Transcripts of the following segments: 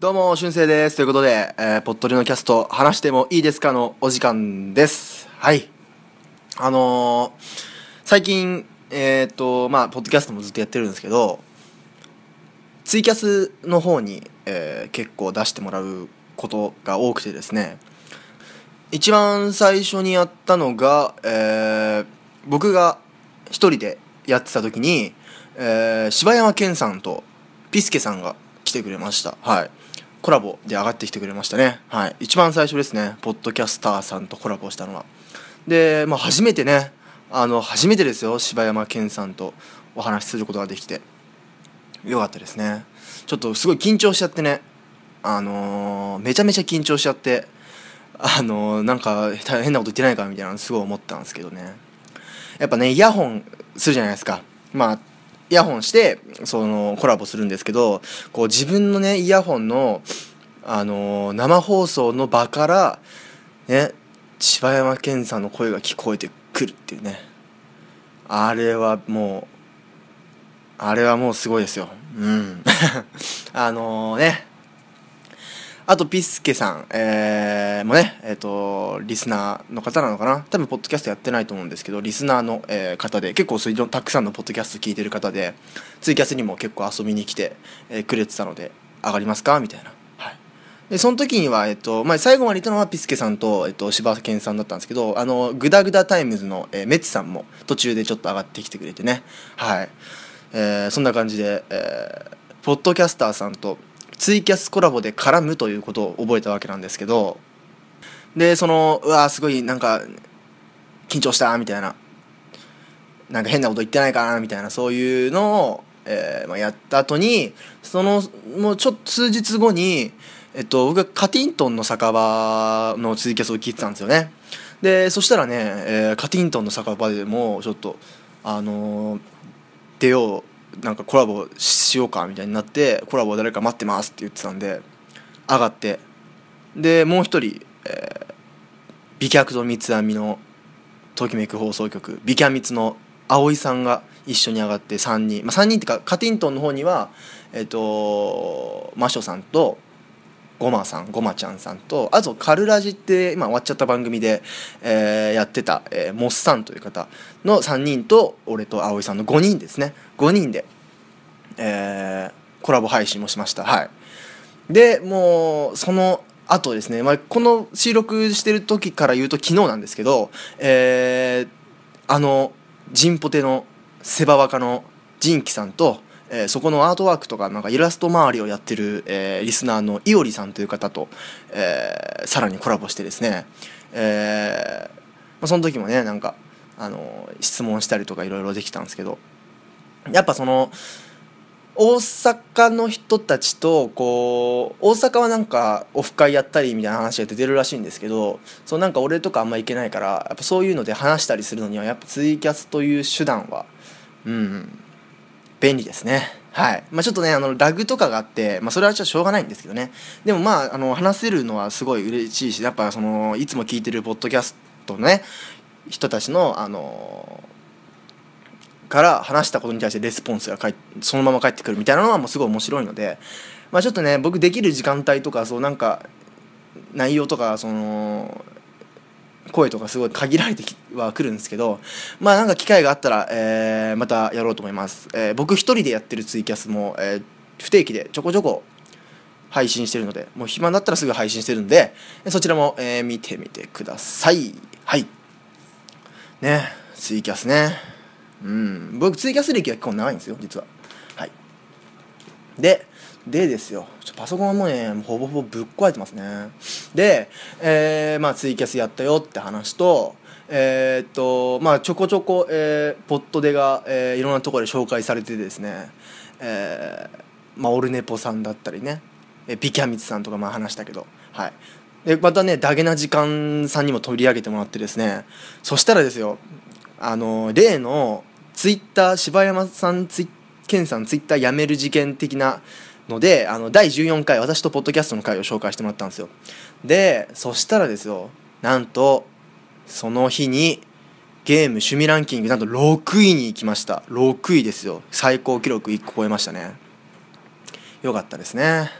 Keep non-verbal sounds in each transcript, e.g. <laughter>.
どうも、しゅんせいです。ということで、えー、ぽっとりのキャスト、話してもいいですかのお時間です。はい。あのー、最近、えっ、と、まあ、ポッドキャストもずっとやってるんですけど、ツイキャスの方に、えー結構出してもらうことが多くてですね、一番最初にやったのが、えー僕が一人でやってた時に、えー柴山健さんとピスケさんが来てくれましたはいコラボで上がってきてくれましたね。はい。一番最初ですね。ポッドキャスターさんとコラボしたのは。で、まあ、初めてねあの初めてですよ。柴山健さんとお話しすることができて。よかったですね。ちょっとすごい緊張しちゃってね。あのーめちゃめちゃ緊張しちゃって。あのーなんか変なこと言ってないかみたいなのすごい思ったんですけどね。やっぱねイヤホンするじゃないですか。まあイヤホンしてそのコラボするんですけどこう自分のねイヤホンのあのー生放送の場からね柴山健さんの声が聞こえてくるっていうね。あれはもうあれはもうすごいですよ。うん。<laughs> あのねあとピスケさん、えーもねえっ、とリスナーの方なのかな？多分ポッドキャストやってないと思うんですけどリスナーの、えー方で結構そういうたくさんのポッドキャスト聞いてる方でツイキャスにも結構遊びに来て、えーくれてたので上がりますか？みたいな。はい。でその時には、えっとまあ、最後までいたのはピスケさんと、えっと、柴犬さんだったんですけどあのグダグダタイムズの、えーメッツさんも途中でちょっと上がってきてくれてね。はい、えーそんな感じで、えーポッドキャスターさんとツイキャスコラボで絡むということを覚えたわけなんですけどでそのうわーすごいなんか緊張したみたいな。なんか変なこと言ってないかなみたいなそういうのを、えーまあ、やった後にそのもうちょっと数日後に、えっと、僕がカティントンの酒場のツイキャスを聞いてたんですよね。でそしたらね、えーカティントンの酒場でもちょっとあのー出ようなんかコラボしようかみたいになってコラボ誰か待ってますって言ってたんで上がってでもう一人、えー美脚と三つ編みのときめく放送局美キャミツの葵さんが一緒に上がって3人、まあ、3人っていうかカティントンの方にはえっ、とマショさんとゴマさんゴマちゃんさんとあとカルラジって今終わっちゃった番組で、えーやってた、えーモッさんという方の3人と俺と葵さんの5人ですね。5人で、えーコラボ配信もしました。はい。でもうその後ですね、まあ、この収録してる時から言うと昨日なんですけど、えーあのジンポテのセバワカのジンキさんと、えーそこのアートワークとかなんかイラスト周りをやってる、えーリスナーのいおりさんという方と、えーさらにコラボしてですね、えーまあ、その時もねなんかあの質問したりとかいろいろできたんですけどやっぱその大阪の人たちとこう大阪はなんかオフ会やったりみたいな話が出てるらしいんですけどそうなんか俺とかあんま行けないからやっぱそういうので話したりするのにはやっぱツイキャスという手段はうん便利ですね。はい。まあ、ちょっとねあのラグとかがあって、まあ、それはちょっとしょうがないんですけどね。でもまああの話せるのはすごい嬉しいしやっぱそのいつも聞いてるポッドキャストのね人たちのあのから話したことに対してレスポンスがそのまま返ってくるみたいなのはもうすごい面白いので、まあ、ちょっとね僕できる時間帯とかそうなんか内容とかその声とかすごい限られてはくるんですけどまあなんか機会があったら、えーまたやろうと思います、えー僕一人でやってるツイキャスも、えー不定期でちょこちょこ配信してるのでもう暇になったらすぐ配信してるんでそちらも、えー見てみてください。はい。ねツイキャスね。うん。僕ツイキャス歴は結構長いんですよ実は。はい。ででですよ。パソコンはもうねほぼほぼぶっ壊れてますね。で、えーまあ、ツイキャスやったよって話とえーっとまあちょこちょこ、えーポットでが、えーいろんなところで紹介されてですね。えーまあ、オルネポさんだったりね。えービキャミツさんとかまあ話したけど。はい。でまたねダゲな時間さんにも取り上げてもらってですね。そしたらですよあの例のツイッター柴山さんツイ健さんツイッターやめる事件的なのであの第14回私とポッドキャストの回を紹介してもらったんですよ。でそしたらですよなんとその日にゲーム趣味ランキングなんと6位に行きました。6位ですよ。最高記録1個超えましたね。よかったですね。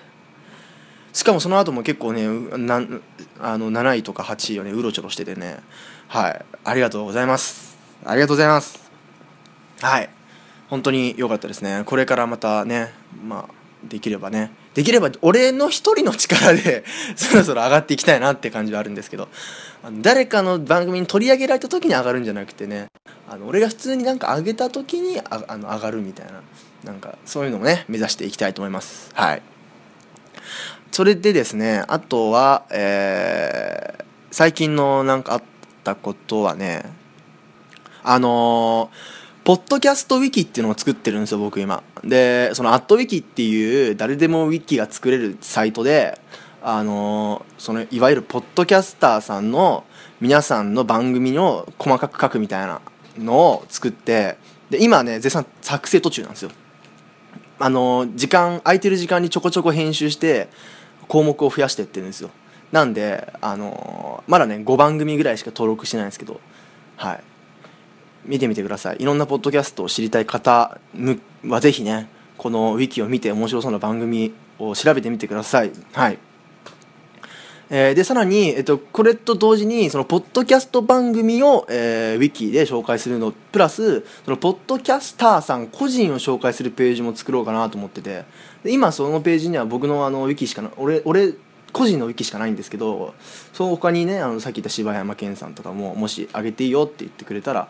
しかもその後も結構ねなあの7位とか8位をねうろちょろしててね。はい。ありがとうございます。ありがとうございます。はい。本当に良かったですね。これからまたねまあできればね。できれば俺の一人の力で <laughs> そろそろ上がっていきたいなって感じはあるんですけど。誰かの番組に取り上げられた時に上がるんじゃなくてね。あの俺が普通になんか上げた時にああの上がるみたいな。なんかそういうのをね目指していきたいと思います。はい。それでですねあとは、えー、最近のなんかあったことはねあのーポッドキャストウィキっていうのを作ってるんですよ僕今。でそのアットウィキっていう誰でもウィキが作れるサイトであのそのいわゆるポッドキャスターさんの皆さんの番組を細かく書くみたいなのを作ってで今ね絶賛作成途中なんですよ。あの時間空いてる時間にちょこちょこ編集して項目を増やしてってるんですよ。なんであのまだね5番組ぐらいしか登録してないんですけどはい。見てみてください。いろんなポッドキャストを知りたい方はぜひねこのウィキを見て面白そうな番組を調べてみてください。はい。えー、でさらに、えっと、これと同時にそのポッドキャスト番組を、えー、ウィキで紹介するのプラスそのポッドキャスターさん個人を紹介するページも作ろうかなと思ってて。今そのページには僕のあのウィキしかな俺俺個人のウィキしかないんですけどその他にねあのさっき言った柴山健さんとかももしあげていいよって言ってくれたら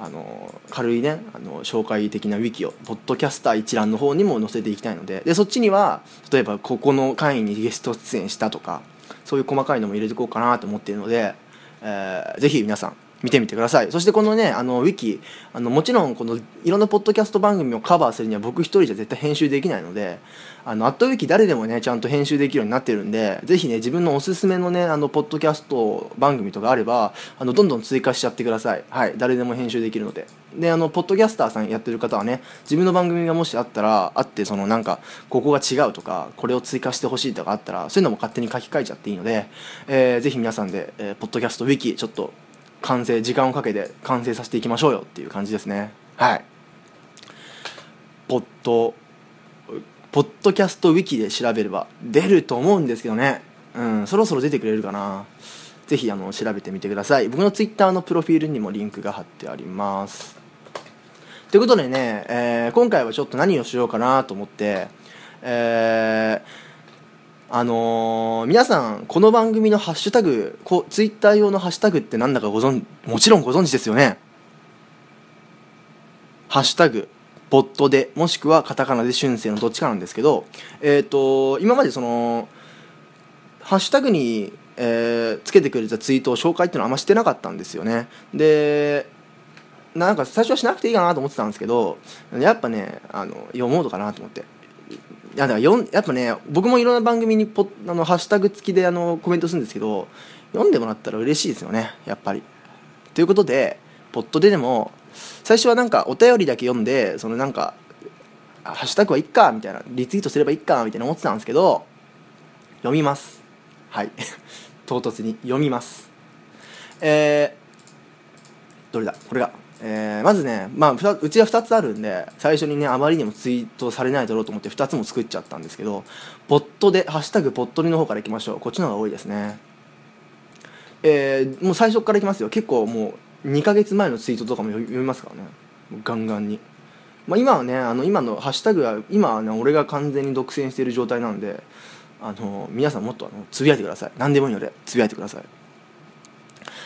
あの軽いねあの紹介的なウィキをポッドキャスター一覧の方にも載せていきたいのででそっちには例えばここの会にゲスト出演したとかそういう細かいのも入れていこうかなと思っているので、えー、ぜひ皆さん見てみてください。そしてこのねあのウィキあのもちろんこのいろんなポッドキャスト番組をカバーするには僕一人じゃ絶対編集できないのであのアットウィキ誰でもねちゃんと編集できるようになってるんでぜひね自分のおすすめのねあのポッドキャスト番組とかあればあのどんどん追加しちゃってください。はい誰でも編集できるので。であのポッドキャスターさんやってる方はね自分の番組がもしあったらあってそのなんかここが違うとかこれを追加してほしいとかあったらそういうのも勝手に書き換えちゃっていいので、えー、ぜひ皆さんで、えー、ポッドキャストウィキちょっと完成時間をかけて完成させていきましょうよっていう感じですね。はい。ポッドポッドキャストウィキで調べれば出ると思うんですけどね。うんそろそろ出てくれるかな。ぜひあの調べてみてください。僕のツイッターのプロフィールにもリンクが貼ってあります。ということでね、えー、今回はちょっと何をしようかなと思ってえーあのー、皆さんこの番組のハッシュタグこツイッター用のハッシュタグって何だかご存もちろんご存知ですよね。ハッシュタグボットでもしくはカタカナで春生のどっちかなんですけどえっ、ー、と今までそのハッシュタグに、えー、つけてくれたツイートを紹介っていうのはあんましてなかったんですよね。でなんか最初はしなくていいかなと思ってたんですけどやっぱねあの読もうとかなと思って。やだからよやっぱね僕もいろんな番組にポあのハッシュタグ付きであのコメントするんですけど読んでもらったら嬉しいですよねやっぱり。ということでポットででも最初はなんかお便りだけ読んでそのなんか「ハッシュタグはいっか」みたいなリツイートすればいっかみたいな思ってたんですけど読みます。はい。<laughs> 唐突に読みます。えー、どれだ？これが。えー、まずね、まあ、うちは2つあるんで最初にねあまりにもツイートされないだろうと思って2つも作っちゃったんですけどポットで「ハッシュタグポットリ」の方からいきましょう。こっちの方が多いですね。えー、もう最初からいきますよ。結構もう2ヶ月前のツイートとかも読みますからね。ガンガンに、まあ、今はねあの今のハッシュタグは今はね俺が完全に独占している状態なんであの皆さんもっとあのつぶやいてください。何でもいいのでつぶやいてください。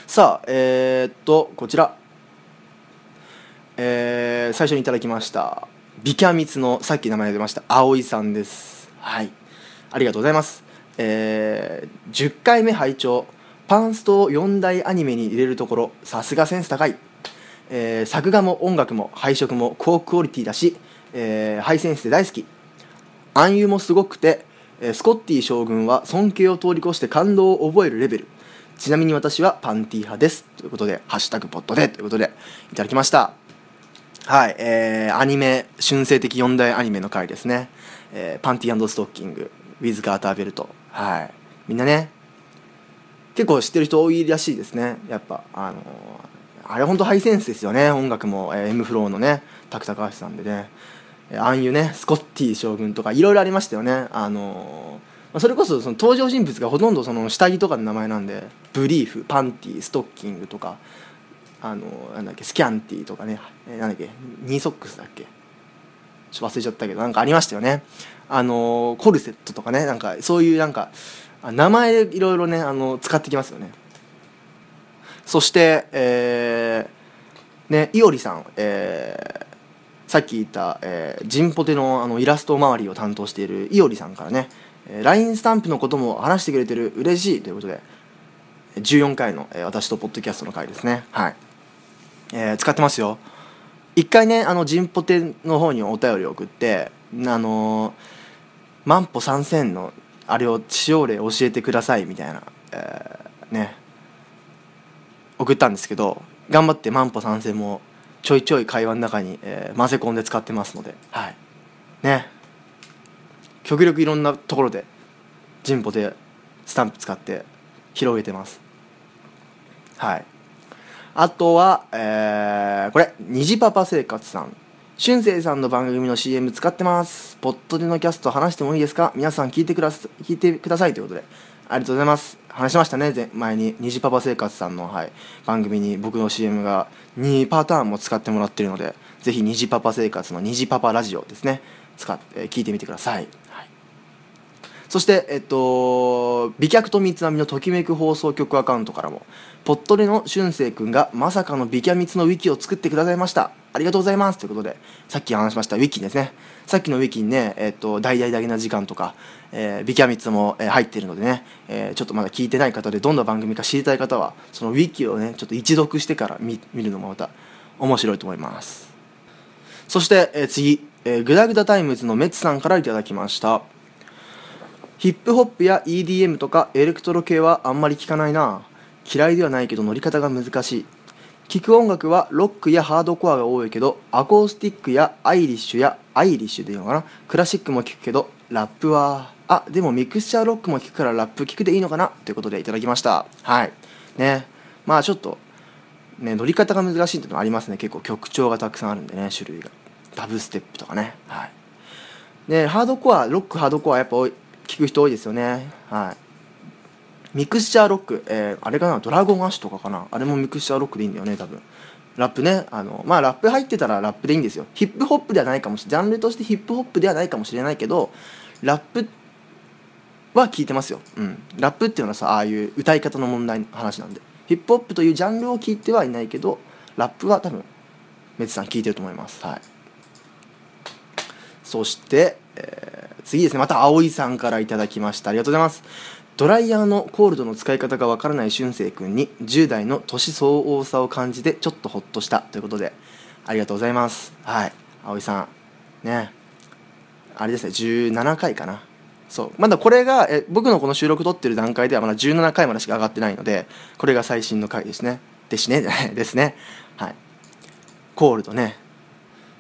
さあえー、っとこちら。えー、最初にいただきましたビキャミツのさっき名前出ました葵さんです。はい。ありがとうございます。えー、10回目拝聴パンストを4大アニメに入れるところさすがセンス高い、えー、作画も音楽も配色も高クオリティだし、えー、ハイセンスで大好き。暗喩もすごくてスコッティ将軍は尊敬を通り越して感動を覚えるレベル。ちなみに私はパンティ派です。ということで「ハッシュタグポットで」ということでいただきました。はい、えー、アニメ、春生的4大アニメの回ですね。えー、パンティストッキング、ウィズ・ガーターベルト。はい。みんなね、結構知ってる人多いらしいですね。やっぱ、あのー、あれ本当ハイセンスですよね。音楽も、えー、M フローのね、タクタカハシさんでね。ああいうね、スコッティ将軍とかいろいろありましたよね。あのあそれこそその登場人物がほとんどその下着とかの名前なんでブリーフパンティストッキングとかあのなんだっけスキャンティーとかね、えー、なんだっけニーソックスだっけ。ちょっと忘れちゃったけどなんかありましたよね。あのコルセットとかねなんかそういうなんか名前いろいろねあの使ってきますよね。そしてえー、ねいおりさんえー、さっき言った、えー、ジンポテのあのイラスト周りを担当しているいおりさんからね、えー、LINE スタンプのことも話してくれてる嬉しいということで14回の、え、私とポッドキャストの回ですね。はい、えー、使ってますよ。一回ねあのジンポテの方にお便り送ってあのー、万歩三千のあれを使用例教えてくださいみたいな、えー、ね送ったんですけど頑張って万歩三千もちょいちょい会話の中に、えー、混ぜ込んで使ってますのではい。ね。極力いろんなところでジンポでスタンプ使って広げてます。はい。あとは、えー、これ虹パパ生活さん。俊生さんの番組の CM 使ってます。ポットでのキャスト話してもいいですか？皆さん聞いてくださ聞いてくださいということで。ありがとうございます。話しましたね前に。虹パパ生活さんの、はい、番組に僕の CM が2パターンも使ってもらってるので。ぜひ虹パパ生活の虹パパラジオですね。使って、聞いてみてください、はい、そしてえっと美脚と三つ編みのときめく放送局アカウントからもポットレの俊生くんがまさかの美キャミツのウィキを作ってくださいました。ありがとうございます。ということでさっき話しましたウィキですね。さっきのウィキにね、えっと、大々だけな時間とか、えー、ビキャミツも、えー、入っているのでね、えー、ちょっとまだ聞いてない方でどんな番組か知りたい方はそのウィキをねちょっと一読してから見見るのもまた面白いと思います。そして、えー、次、えー、グダグダタイムズのメッツさんからいただきました。ヒップホップや EDM とかエレクトロ系はあんまり聞かないな。嫌いではないけど乗り方が難しい。聴く音楽はロックやハードコアが多いけどアコースティックやアイリッシュやアイリッシュでいいのかな？クラシックも聴くけどラップはあでもミクスチャーロックも聴くからラップ聴くでいいのかな？ということでいただきました。はい。ね。まあちょっとね乗り方が難しいっていうのありますね。結構曲調がたくさんあるんでね種類が。ダブステップとかね。はい。でハードコアロックハードコアやっぱ聞く人多いですよね。はい。ミクスチャーロック、えー、あれかな？ドラゴンアッシュとかかな？あれもミクスチャーロックでいいんだよね多分。ラップね。あのまあラップ入ってたらラップでいいんですよ。ヒップホップではないかもしれない。ジャンルとしてヒップホップではないかもしれないけどラップは聞いてますよ、うん、ラップっていうのはさああいう歌い方の問題の話なんで。ヒップホップというジャンルを聞いてはいないけどラップは多分メツさん聞いてると思います。はい。そして、えー、次ですね。また葵さんから頂きました。ありがとうございます。ドライヤーのコールドの使い方がわからない俊生君に10代の年相応さを感じてちょっとほっとした。ということでありがとうございます。はい。葵さん。ね。あれですね。17回かな。そう。まだこれがえ僕のこの収録撮ってる段階ではまだ17回までしか上がってないのでこれが最新の回ですね。ですね。<laughs> ですね。はい。コールドね。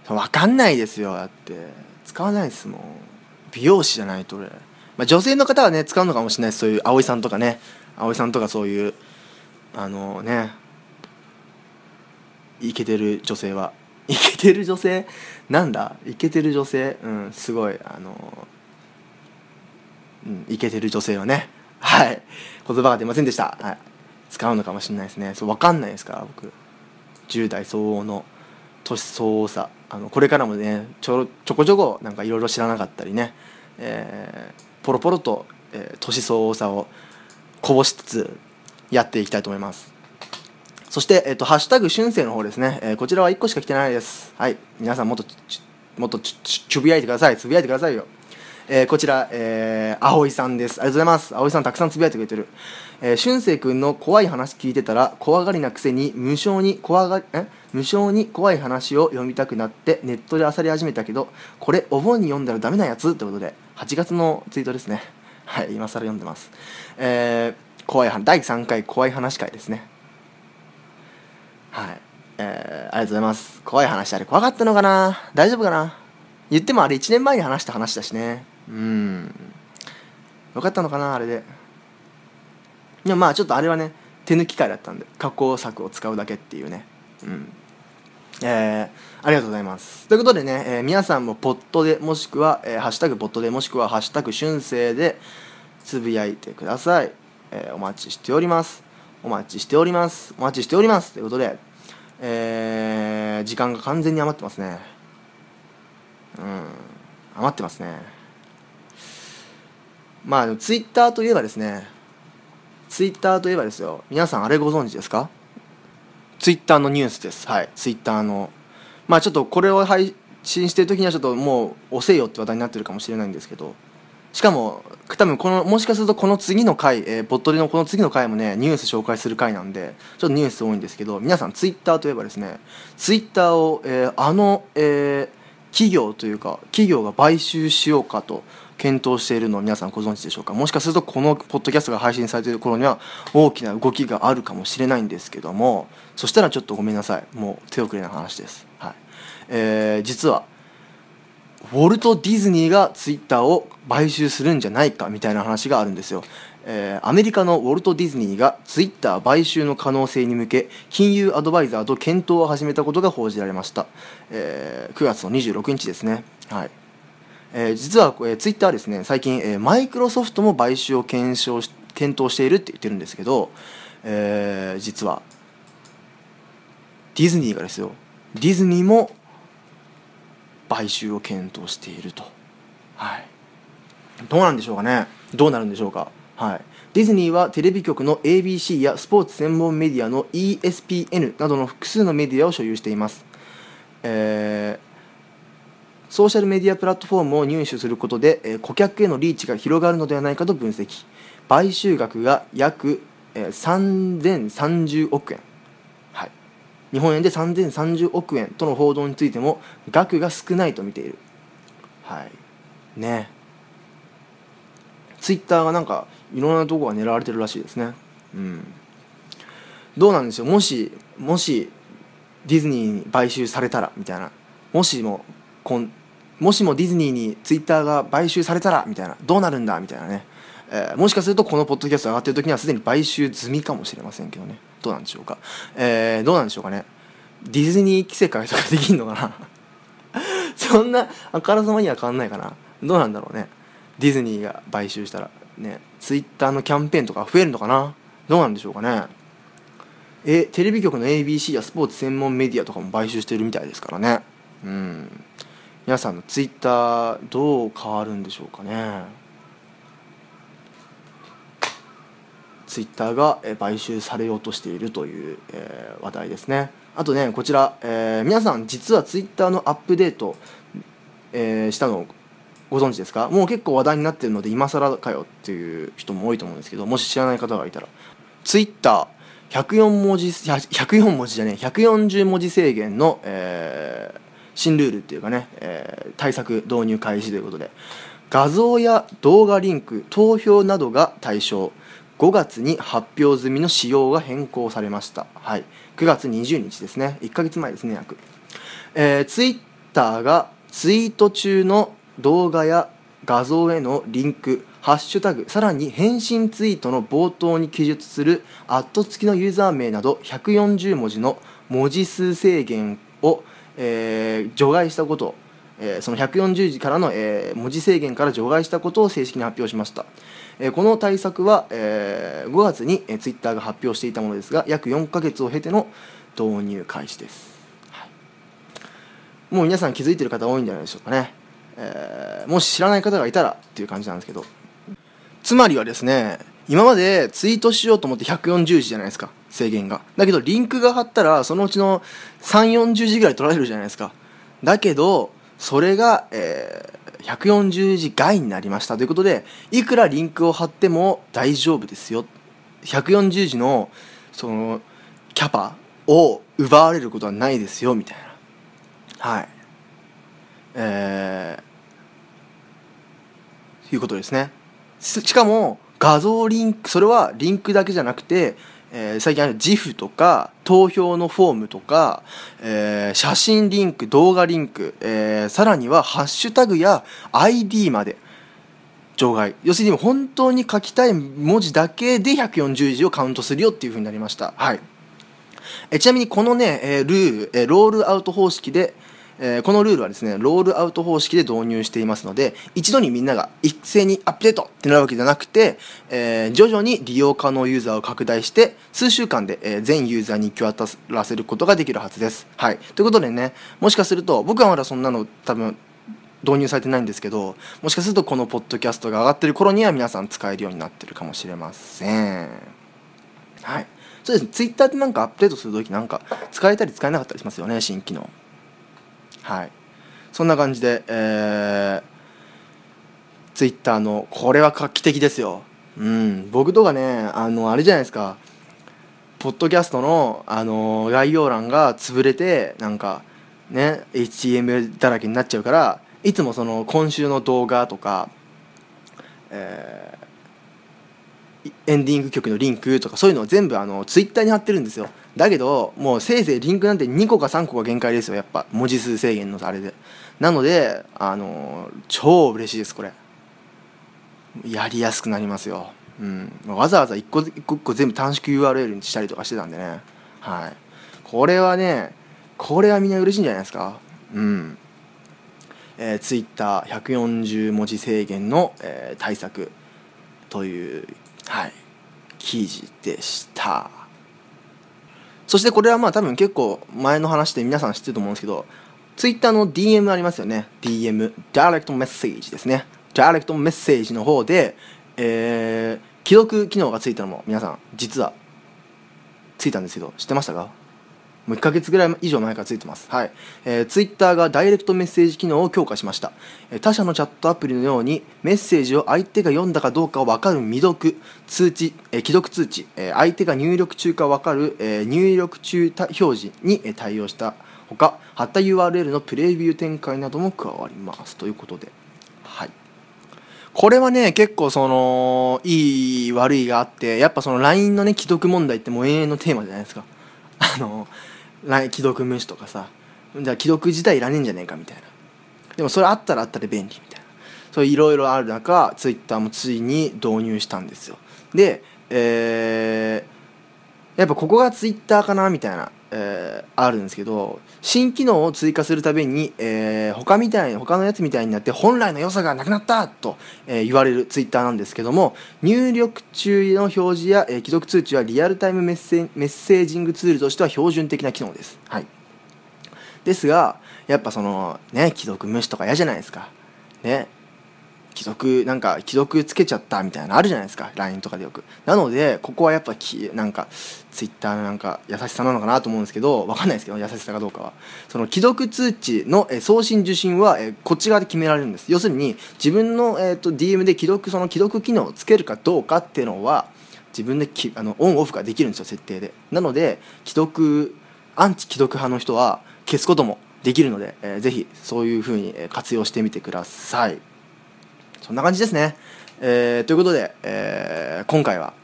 分かんないですよ。だって。使わないですもん。美容師じゃないと俺。まあ、女性の方はね使うのかもしれないそういう葵さんとかね。葵さんとかそういうあのね。イケてる女性は。イケてる女性？なんだ？イケてる女性？うんすごい。あのうんイケてる女性はね。はい。言葉が出ませんでした、はい、使うのかもしれないですね。そう分かんないですから僕。10代相応の年相応さあのこれからもねちょちょこちょこなんかいろいろ知らなかったりね。えーポロポロと、えー、年相応さをこぼしつつやっていきたいと思います。そして、えーと、ハッシュタグ春生の方ですね、えー、こちらは1個しか来てないです。はい。皆さんもっともっとつぶやいてください。つぶやいてくださいよ。えー、こちら、えー、葵さんです。ありがとうございます。葵さんたくさんつぶやいてくれてる。えー、俊生君の怖い話聞いてたら、怖がりなくせに無償に怖がえ？無償に怖い話を読みたくなってネットで漁り始めたけど、これお盆に読んだらダメなやつってことで、8月のツイートですね。はい、今更読んでます。えー、怖い話、第3回怖い話会ですね。はい。えー、ありがとうございます。怖い話あれ怖かったのかな？大丈夫かな？言ってもあれ1年前に話した話だしね。うんよかったのかな？あれででもまあちょっとあれはね手抜き会だったんで加工策を使うだけっていうねうんえー、ありがとうございます。ということでね、えー、皆さんもポットでもしくは、えー、ハッシュタグポットでもしくはハッシュタグ春生でつぶやいてください、えーお待ちしております。お待ちしております。お待ちしております。ということでえー時間が完全に余ってますね。うん。余ってますね。まあツイッターといえばですね。ツイッターといえばですよ。皆さんあれご存知ですか？ツイッターのニュースです。はい。ツイッターの。まあちょっとこれを配信してる時にはちょっともう遅えよって話題になってるかもしれないんですけど。しかも多分このもしかするとこの次の回、えー、ボットリのこの次の回もねニュース紹介する回なんでちょっとニュース多いんですけど皆さんツイッターといえばですねツイッターを、えーあの、えー企業というか企業が買収しようかと検討しているのを皆さんご存知でしょうか？もしかするとこのポッドキャストが配信されている頃には大きな動きがあるかもしれないんですけどもそしたらちょっとごめんなさい。もう手遅れな話です、はい。えー実はウォルト・ディズニーがツイッターを買収するんじゃないかみたいな話があるんですよ、えーアメリカのウォルト・ディズニーがツイッター買収の可能性に向け金融アドバイザーと検討を始めたことが報じられました、えー9月の26日ですね。はい。えー実は、えー、ツイッターですね最近、えーマイクロソフトも買収を検証し検討しているって言ってるんですけど、えー実はディズニーがですよディズニーも買収を検討していると。はい。どうなんでしょうかね？どうなるんでしょうか？はい。ディズニーはテレビ局の ABC やスポーツ専門メディアの ESPN などの複数のメディアを所有しています、えーソーシャルメディアプラットフォームを入手することで、え顧客へのリーチが広がるのではないかと分析。買収額が約、え3030億円、はい、日本円で3030億円との報道についても額が少ないと見ている。はい。ね。ツイッターがなんかいろんなとこが狙われてるらしいですね。うん。どうなんでしょう。もしもしディズニーに買収されたらみたいな。もしもこんもしもディズニーにツイッターが買収されたらみたいなどうなるんだみたいなね、えーもしかするとこのポッドキャスト上がってる時にはすでに買収済みかもしれませんけどね。どうなんでしょうか、えーどうなんでしょうかね。ディズニー着せ替えとかできんのかな。<laughs> そんなあからさまには変わんないかな。どうなんだろうね。ディズニーが買収したらね。ツイッターのキャンペーンとか増えるのかな。どうなんでしょうかね。えテレビ局の ABC やスポーツ専門メディアとかも買収してるみたいですからね。うん。皆さんのツイッターどう変わるんでしょうかね。ツイッターが買収されようとしているという、えー話題ですね。あとねこちら、えー皆さん実はツイッターのアップデート、えーしたのをご存知ですか？もう結構話題になってるので今更かよっていう人も多いと思うんですけどもし知らない方がいたら。ツイッター104文字100 104文字じゃねえ140文字制限の、えー新ルールっていうかね、えー対策導入開始ということで画像や動画リンク投票などが対象5月に発表済みの仕様が変更されました、はい、9月20日ですね。1ヶ月前ですね約、えー、ツイッターがツイート中の動画や画像へのリンクハッシュタグさらに返信ツイートの冒頭に記述するアット付きのユーザー名など140文字の文字数制限を、えー除外したことえーその140字からの、えー文字制限から除外したことを正式に発表しました、えーこの対策は、えー5月に、えー、ツイッターが発表していたものですが約4ヶ月を経ての導入開始です、はい。もう皆さん気づいてる方多いんじゃないでしょうかね、えーもし知らない方がいたらっていう感じなんですけど。つまりはですね今までツイートしようと思って140字じゃないですか。制限が。だけどリンクが貼ったらそのうちの3 4 0字ぐらい取られるじゃないですか。だけどそれが、えー140字外になりました。ということでいくらリンクを貼っても大丈夫ですよ。140字のそのキャパを奪われることはないですよみたいな。はい。えーいうことですね。ししかも画像リンクそれはリンクだけじゃなくて、えー最近ある GIF とか投票のフォームとか、えー写真リンク動画リンク、えーさらにはハッシュタグや ID まで除外。要するに本当に書きたい文字だけで140字をカウントするよっていうふうになりました。はい。えちなみにこのね、えールール、えーロールアウト方式で、えーこのルールはですねロールアウト方式で導入していますので一度にみんなが一斉にアップデートってなるわけじゃなくて、えー徐々に利用可能ユーザーを拡大して数週間で、えー全ユーザーに行き渡らせることができるはずです。はい、ということでねもしかすると僕はまだそんなの多分導入されてないんですけどもしかするとこのポッドキャストが上がってる頃には皆さん使えるようになってるかもしれません。はい。そうですね。ツイッターってなんかアップデートするときなんか使えたり使えなかったりしますよね新機能。はい。そんな感じでえー、ツイッターのこれは画期的ですよ。うん。僕とかねあのあれじゃないですか。ポッドキャストの、あの概要欄が潰れてなんかね HTML だらけになっちゃうからいつもその今週の動画とか、えエンディング曲のリンクとかそういうのを全部あのツイッターに貼ってるんですよ。だけどもうせいぜいリンクなんて2個か3個が限界ですよ。やっぱ文字数制限のあれで。なのであの超嬉しいですこれ。やりやすくなりますよ、うん、わざわざ一個一個一個全部短縮 URL にしたりとかしてたんでね。はい。これはねこれはみんな嬉しいんじゃないですか。うん。えー、ツイッター140文字制限の、えー対策という、はい、記事でした。そしてこれはまあ多分結構前の話で皆さん知ってると思うんですけどツイッターの DM ありますよね。DM ダイレクトメッセージですね。ダイレクトメッセージの方で、えー、既読機能がついたのも皆さん実はついたんですけど知ってましたか？もう1ヶ月ぐらい以上前からついてます。はい。えー、ツイッターがダイレクトメッセージ機能を強化しました。えー他社のチャットアプリのようにメッセージを相手が読んだかどうかを分かる未読通知、えー既読通知、えー相手が入力中か分かる、えー入力中表示に対応したほか、貼った URL のプレビュー展開なども加わります。ということで。はい。これはね結構そのいい悪いがあってやっぱその LINE のね既読問題ってもう永遠のテーマじゃないですかあの既読無視とかさじゃあ既読自体いらねえんじゃねえかみたいな。でもそれあったらあったで便利みたいな。そういろいろある中ツイッターもついに導入したんですよ。でえーやっぱここがツイッターかなみたいな、えーあるんですけど新機能を追加するたびに、えー他みたい他のやつみたいになって本来の良さがなくなったと、えー言われるツイッターなんですけども入力中の表示や、えー既読通知はリアルタイムメッセメッセージングツールとしては標準的な機能です。はい、ですがやっぱそのね既読無視とか嫌じゃないですか。ね既読なんか既読つけちゃったみたいなのあるじゃないですか。LINE とかでよく。なのでここはやっぱきなんか Twitter のなんか優しさなのかなと思うんですけどわかんないですけど優しさかどうかは。その既読通知のえ送信受信はえこっち側で決められるんです。要するに自分の、えー、と DM で既読その既読機能をつけるかどうかっていうのは自分できあのオンオフができるんですよ設定で。なので既読アンチ既読派の人は消すこともできるので、えーぜひそういうふうに活用してみてください。そんな感じですね。えーということで、えー今回は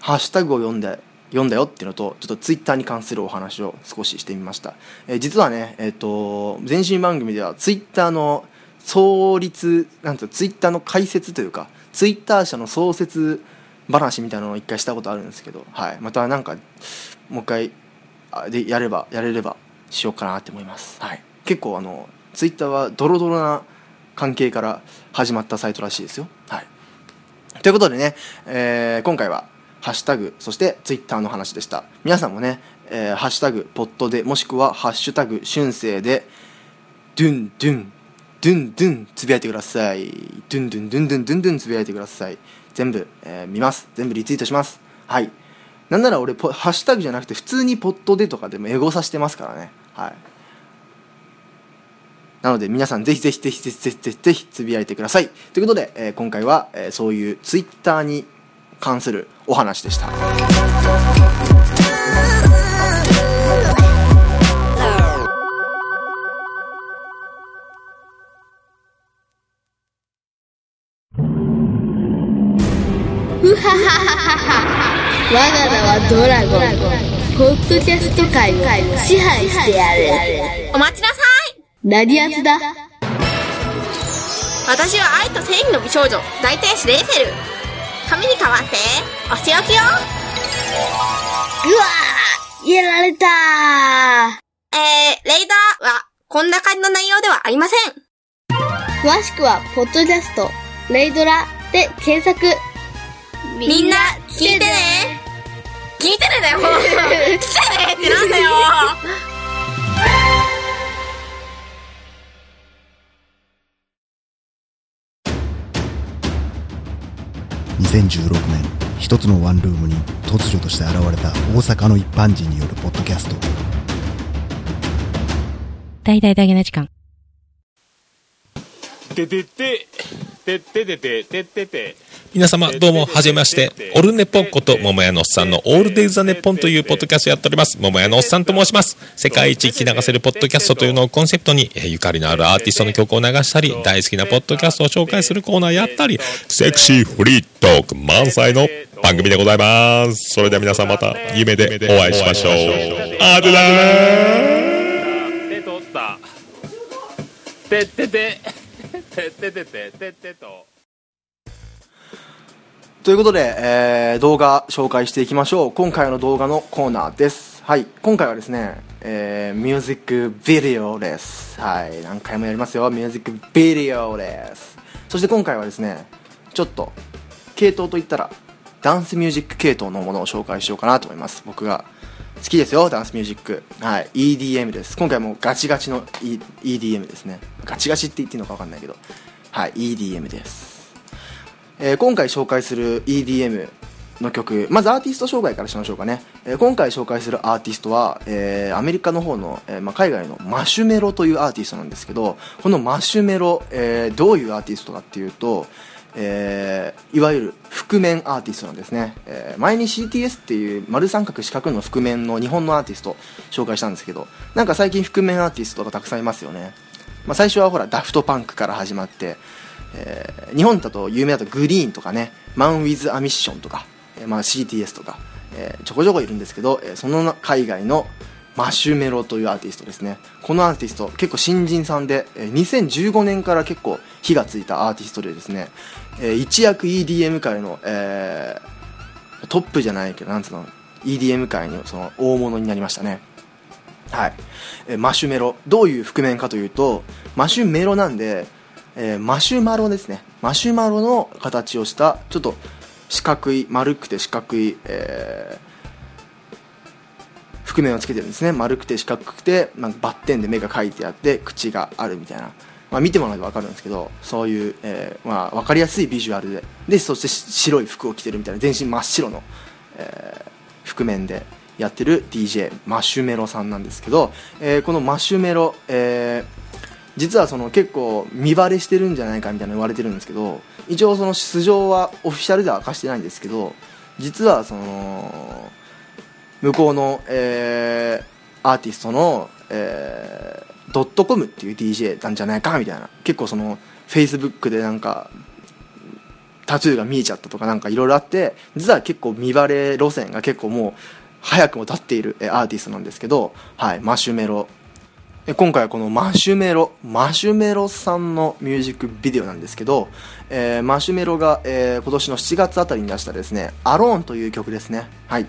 ハッシュタグを読んで読んだよっていうのとちょっとツイッターに関するお話を少ししてみました、えー実はねえっ、と前身番組ではツイッターの創立なんていうのツイッターの解説というかツイッター社の創設話みたいなのを一回したことあるんですけど、はい、またなんかもう一回でやればやれればしようかなって思います、はい、結構あのツイッターはドロドロな関係から始まったサイトらしいですよ。はい、ということでね、えー今回はハッシュタグそしてツイッターの話でした。皆さんもね、えーハッシュタグポットでもしくはハッシュタグ春生でドゥンドゥンドゥンドゥンつぶやいてください。ドゥンドゥンドゥンドゥンドゥンドゥンつぶやいてください。全部、えー見ます。全部リツイートします。はい。なんなら俺ハッシュタグじゃなくて普通にポットでとかでもエゴさしてますからね。はい。なので皆さんぜひぜひぜひぜひぜひぜひぜひつぶやいてください。ということで、えー今回は、えーそういうツイッターに関するお話でした。我が名はドラゴン。ポッドキャスト界を支配してやる。お待ちなラディアスだ。私は愛と正義の美少女大天使レイフェル。神に代わってお仕置きようわーやられたー。えー、レイダーはこんな感じの内容ではありません。詳しくは、ポッドキャスト、レイドラで検索。みんな、聞いてね。聞いてね。だよ。<laughs> 来てねってなんだよ2016年一つのワンルームに突如として現れた大阪の一般人によるポッドキャスト大々大げな時間。ててて、てててて、ててて。皆様どうもはじめまして。オルネポンこと桃屋のおっさんのオールデイズ・ザ・ネッポンというポッドキャストやっております。桃屋のおっさんと申します。世界一聞き流せるポッドキャストというのをコンセプトにえーゆかりのあるアーティストの曲を流したり大好きなポッドキャストを紹介するコーナーやったりセクシーフリートーク満載の番組でございます。それでは皆さんまた夢でお会いしましょう。あでだ手取った。てってて、てっててて、てってと。いうことで、えー動画紹介していきましょう。今回の動画のコーナーです。はい。今回はですね、えーミュージックビデオです。はい。何回もやりますよ。ミュージックビデオです。そして今回はですねちょっと系統といったらダンスミュージック系統のものを紹介しようかなと思います。僕が好きですよダンスミュージックはい EDM です。今回もガチガチの、e、EDM ですね。ガチガチって言っていいのか分かんないけど。はい。EDM です。えー今回紹介する EDM の曲まずアーティスト紹介からしましょうかね、えー今回紹介するアーティストは、えーアメリカの方の、えーまあ、海外のマシュメロというアーティストなんですけどこのマシュメロ、えーどういうアーティストかっていうと、えーいわゆる覆面アーティストなんですね、えー前に CTS っていう丸三角四角の覆面の日本のアーティスト紹介したんですけどなんか最近覆面アーティストがたくさんいますよね、まあ、最初はほらダフトパンクから始まってえー日本だと有名だとグリーンとかねマン・ウィズ・アミッションとか、えーまあ、CTS とか、えーちょこちょこいるんですけど、えーその海外のマシュメロというアーティストですね。このアーティスト結構新人さんで、えー2015年から結構火がついたアーティストでですね、えー一躍 EDM 界の、えートップじゃないけどなんつうの EDM 界のその大物になりましたね。はい、えーマシュメロどういう覆面かというとマシュメロなんで、えーマシュマロですね。マシュマロの形をしたちょっと四角い丸くて四角い、えー覆面をつけてるんですね。丸くて四角くて、まあ、バッテンで目が描いてあって口があるみたいな、まあ、見てもらえば分かるんですけどそういう、えーまあ、分かりやすいビジュアルで。でそして白い服を着てるみたいな。全身真っ白の、え覆面でやってる DJ マシュメロさんなんですけど、えーこのマシュメロ、えー実はその結構見バレしてるんじゃないかみたいな言われてるんですけど一応その素性はオフィシャルでは明かしてないんですけど実はその向こうの、えーアーティストの、えードットコムっていう DJ なんじゃないかみたいな。結構そのフェイスブックでなんかタトゥーが見えちゃったとかなんかいろいろあって実は結構見バレ路線が結構もう早くも立っているアーティストなんですけど、はい、マシュメロ今回はこのマシュメロマシュメロさんのミュージックビデオなんですけど、えーマシュメロが、えー今年の7月あたりに出したですね「アローンという曲ですね。はい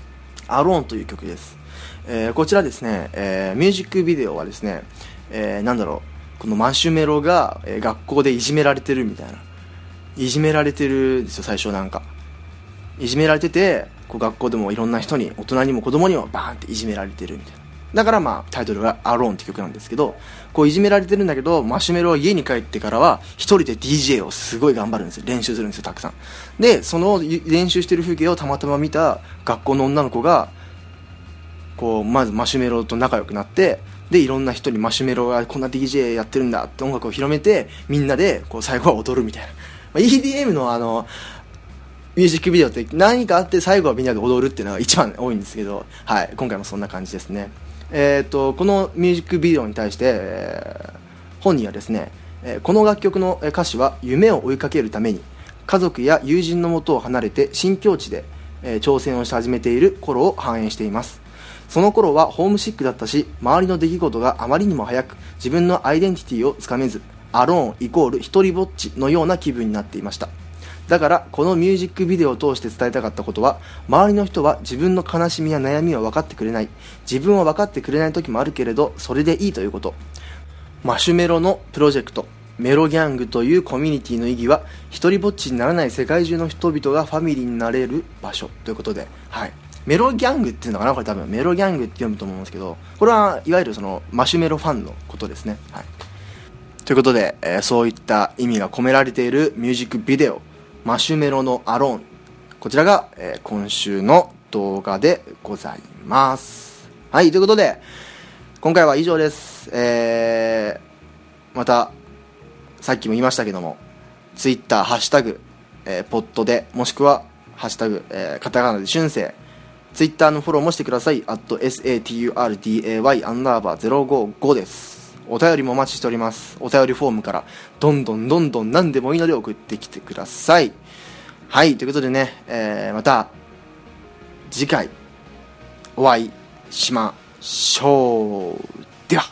「アローンという曲です、えーこちらですね、えミュージックビデオはですね、えーなんだろうこのマシュメロが、え学校でいじめられてるみたいな。いじめられてるんですよ最初なんか。いじめられててこう学校でもいろんな人に大人にも子供にもバーンっていじめられてるみたいな。だからまあタイトルが「アローンって曲なんですけどこういじめられてるんだけどマシュメロは家に帰ってからは一人で DJ をすごい頑張るんですよ。練習するんですよたくさん。でその練習してる風景をたまたま見た学校の女の子がこうまずマシュメロと仲良くなってでいろんな人にマシュメロがこんな DJ やってるんだって音楽を広めてみんなでこう最後は踊るみたいな、EDM のあのミュージックビデオって何かあって最後はみんなで踊るっていうのが一番多いんですけど、はい、今回もそんな感じですね。えー、とこのミュージックビデオに対して、えー本人はですね、えーこの楽曲の歌詞は夢を追いかけるために家族や友人のもとを離れて新境地で、えー挑戦をし始めている頃を反映しています。その頃はホームシックだったし周りの出来事があまりにも早く自分のアイデンティティをつかめずアローンイコール一人ぼっちのような気分になっていました。だからこのミュージックビデオを通して伝えたかったことは周りの人は自分の悲しみや悩みを分かってくれない。自分を分かってくれない時もあるけれどそれでいいということ。マシュメロのプロジェクトメロギャングというコミュニティの意義は一人ぼっちにならない世界中の人々がファミリーになれる場所ということで、はい、メロギャングっていうのかな？これ多分。メロギャングって読むと思うんですけど。これはいわゆるそのマシュメロファンのことですね、はい、ということで、えーそういった意味が込められているミュージックビデオ。マシュメロのアローンこちらが、えー今週の動画でございますはいということで今回は以上ですえー、またさっきも言いましたけどもツイッターハッシュタグ、えーポットでもしくはハッシュタグ、えーカタカナで春生ツイッターのフォローもしてください。あと SATURDAY アンダーバー055です。お便りもお待ちしております。お便りフォームからどんどんどんどん何でもいいので送ってきてください。はい、ということでね、えーまた次回お会いしましょう。では